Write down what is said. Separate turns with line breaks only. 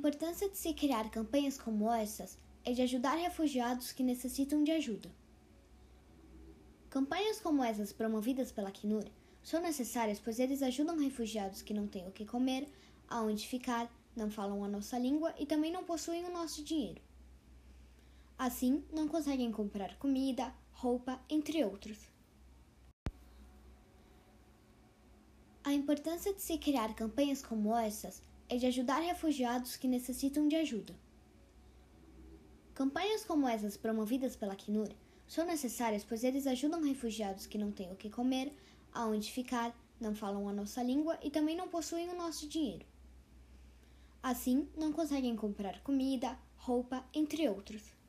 importância de se criar campanhas como essas é de ajudar refugiados que necessitam de ajuda. Campanhas como essas promovidas pela Acnur são necessárias pois eles ajudam refugiados que não têm o que comer, aonde ficar, não falam a nossa língua e também não possuem o nosso dinheiro. Assim, não conseguem comprar comida, roupa, entre outros. A importância de se criar campanhas como essas é de ajudar refugiados que necessitam de ajuda. Campanhas como essas promovidas pela Acnur são necessárias pois eles ajudam refugiados que não têm o que comer, aonde ficar, não falam a nossa língua e também não possuem o nosso dinheiro. Assim, não conseguem comprar comida, roupa, entre outros.